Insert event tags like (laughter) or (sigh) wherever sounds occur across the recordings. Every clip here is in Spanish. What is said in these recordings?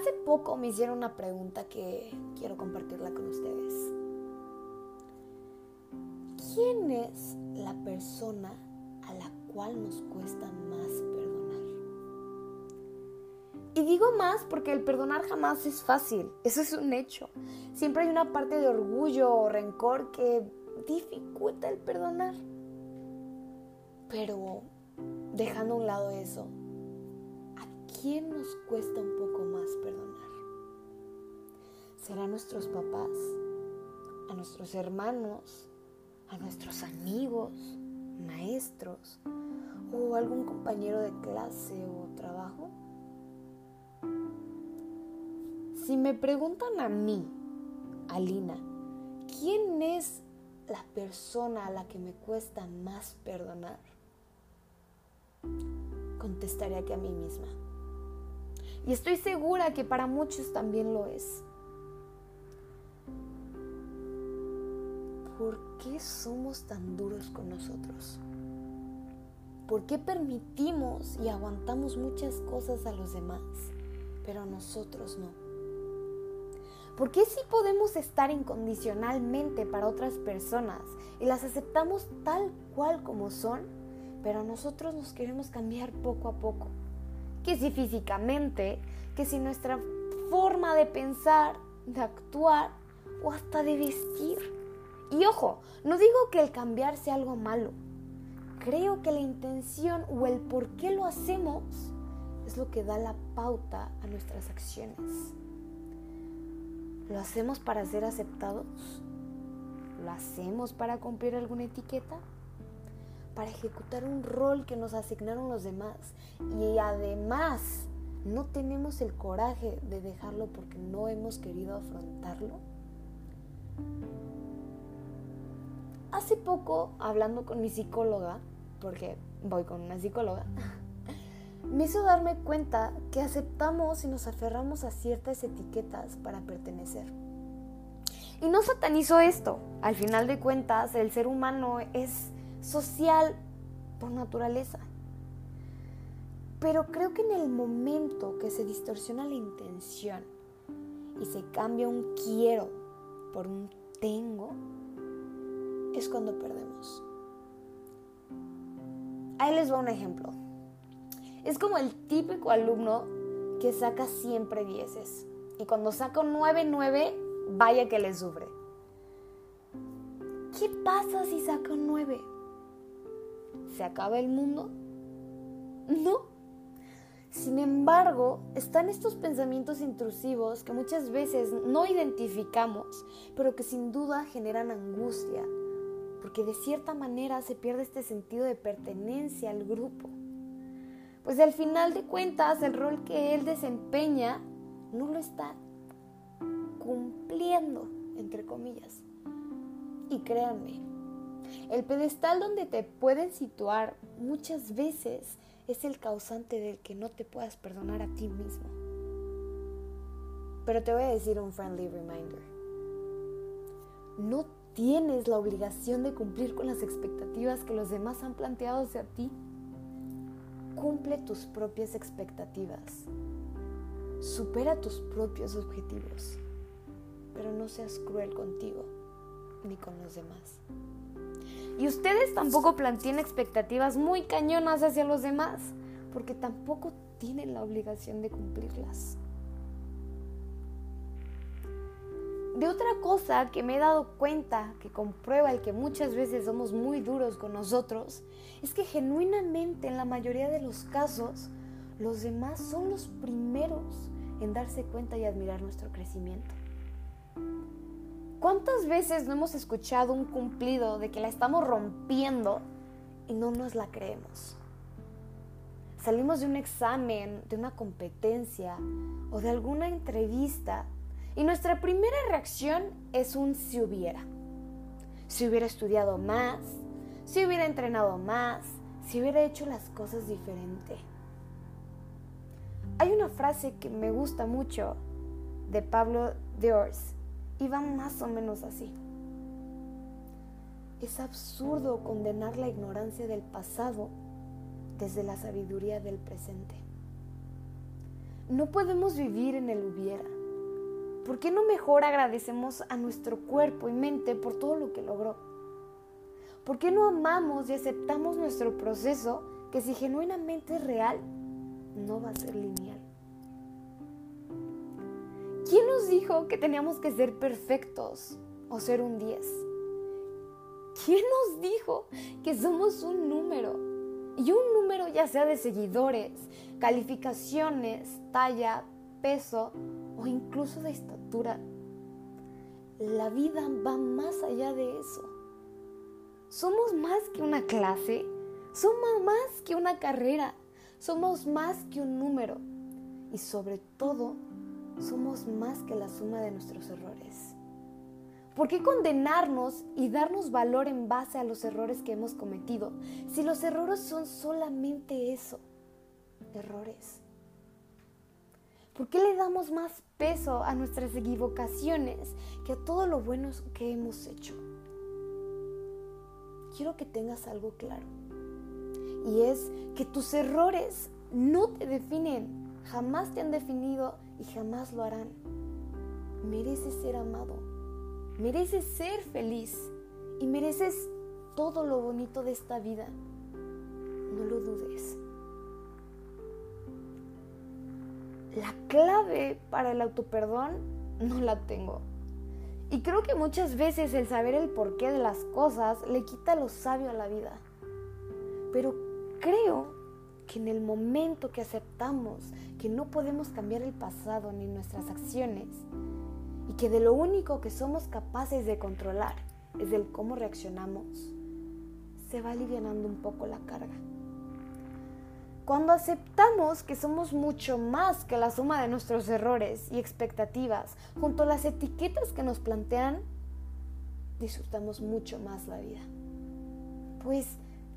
Hace poco me hicieron una pregunta que quiero compartirla con ustedes. ¿Quién es la persona a la cual nos cuesta más perdonar? Y digo más porque el perdonar jamás es fácil, eso es un hecho. Siempre hay una parte de orgullo o rencor que dificulta el perdonar. Pero dejando a un lado eso, ¿a quién nos cuesta un poco más perdonar? ¿Será a nuestros papás? ¿A nuestros hermanos? ¿A nuestros amigos? ¿Maestros? ¿O algún compañero de clase o trabajo? Si me preguntan a mí, Alina, ¿quién es la persona a la que me cuesta más perdonar? Contestaría que a mí misma. Y estoy segura que para muchos también lo es. ¿Por qué somos tan duros con nosotros? ¿Por qué permitimos y aguantamos muchas cosas a los demás, pero nosotros no? ¿Por qué sí podemos estar incondicionalmente para otras personas y las aceptamos tal cual como son, pero nosotros nos queremos cambiar poco a poco? Que si físicamente, que si nuestra forma de pensar, de actuar o hasta de vestir. Y ojo, no digo que el cambiar sea algo malo. Creo que la intención o el por qué lo hacemos es lo que da la pauta a nuestras acciones. ¿Lo hacemos para ser aceptados? ¿Lo hacemos para cumplir alguna etiqueta? ¿Para ejecutar un rol que nos asignaron los demás? Y además, no tenemos el coraje de dejarlo porque no hemos querido afrontarlo. Hace poco, hablando con mi psicóloga, porque voy con una psicóloga, (laughs) me hizo darme cuenta que aceptamos y nos aferramos a ciertas etiquetas para pertenecer. Y no satanizo esto. Al final de cuentas, el ser humano es social por naturaleza. Pero creo que en el momento que se distorsiona la intención y se cambia un quiero por un tengo, es cuando perdemos. Ahí les va un ejemplo. Es como el típico alumno que saca siempre dieces. Y cuando saca un 9, 9, vaya que le sufre. ¿Qué pasa si saca un 9? ¿Se acaba el mundo? No. Sin embargo, están estos pensamientos intrusivos que muchas veces no identificamos, pero que sin duda generan angustia, porque de cierta manera se pierde este sentido de pertenencia al grupo. Pues al final de cuentas el rol que él desempeña no lo está cumpliendo, entre comillas. Y créanme, el pedestal donde te pueden situar muchas veces es el causante del que no te puedas perdonar a ti mismo. Pero te voy a decir un friendly reminder. No tienes la obligación de cumplir con las expectativas que los demás han planteado hacia ti. Cumple tus propias expectativas. Supera tus propios objetivos. Pero no seas cruel contigo ni con los demás. Y ustedes tampoco planteen expectativas muy cañonas hacia los demás, porque tampoco tienen la obligación de cumplirlas. De otra cosa que me he dado cuenta, que comprueba el que muchas veces somos muy duros con nosotros, es que genuinamente en la mayoría de los casos, los demás son los primeros en darse cuenta y admirar nuestro crecimiento. ¿Cuántas veces no hemos escuchado un cumplido de que la estamos rompiendo y no nos la creemos? Salimos de un examen, de una competencia o de alguna entrevista y nuestra primera reacción es un si hubiera. Si hubiera estudiado más, si hubiera entrenado más, si hubiera hecho las cosas diferente. Hay una frase que me gusta mucho de Pablo Diors y va más o menos así. Es absurdo condenar la ignorancia del pasado desde la sabiduría del presente. no podemos vivir en el hubiera. ¿Por qué no mejor agradecemos a nuestro cuerpo y mente por todo lo que logró? ¿Por qué no amamos y aceptamos nuestro proceso que si genuinamente es real, no va a ser lineal? ¿Quién nos dijo que teníamos que ser perfectos o ser un 10? ¿Quién nos dijo que somos un número? Y un número ya sea de seguidores, calificaciones, talla, peso o incluso de estatura. La vida va más allá de eso. Somos más que una clase, somos más que una carrera, somos más que un número y sobre todo somos más que la suma de nuestros errores. ¿Por qué condenarnos y darnos valor en base a los errores que hemos cometido si los errores son solamente eso? Errores. ¿Por qué le damos más peso a nuestras equivocaciones que a todo lo bueno que hemos hecho? Quiero que tengas algo claro. Y es que tus errores no te definen, jamás te han definido y jamás lo harán. Mereces ser amado Mereces ser feliz y mereces todo lo bonito de esta vida. No lo dudes. La clave para el autoperdón no la tengo. Y creo que muchas veces el saber el porqué de las cosas le quita lo sabio a la vida. Pero creo que en el momento que aceptamos que no podemos cambiar el pasado ni nuestras acciones, y que de lo único que somos capaces de controlar es del cómo reaccionamos, se va alivianando un poco la carga. Cuando aceptamos que somos mucho más que la suma de nuestros errores y expectativas, junto a las etiquetas que nos plantean, disfrutamos mucho más la vida. Pues,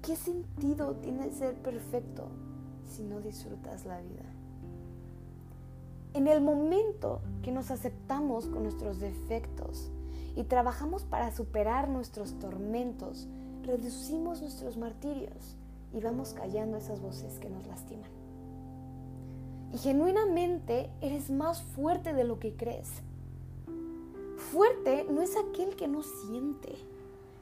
¿qué sentido tiene ser perfecto si no disfrutas la vida? En el momento que nos aceptamos con nuestros defectos y trabajamos para superar nuestros tormentos, reducimos nuestros martirios y vamos callando esas voces que nos lastiman. Y genuinamente eres más fuerte de lo que crees. Fuerte no es aquel que no siente,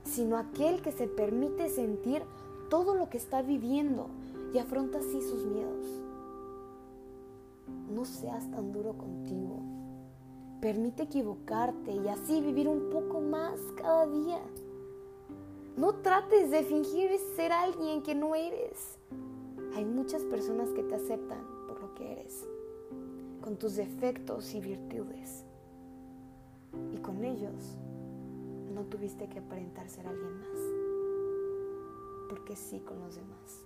sino aquel que se permite sentir todo lo que está viviendo y afronta así sus miedos no seas tan duro contigo. Permite equivocarte y así vivir un poco más cada día. No trates de fingir ser alguien que no eres. Hay muchas personas que te aceptan por lo que eres, con tus defectos y virtudes. Y con ellos no tuviste que aparentar ser alguien más, porque sí con los demás.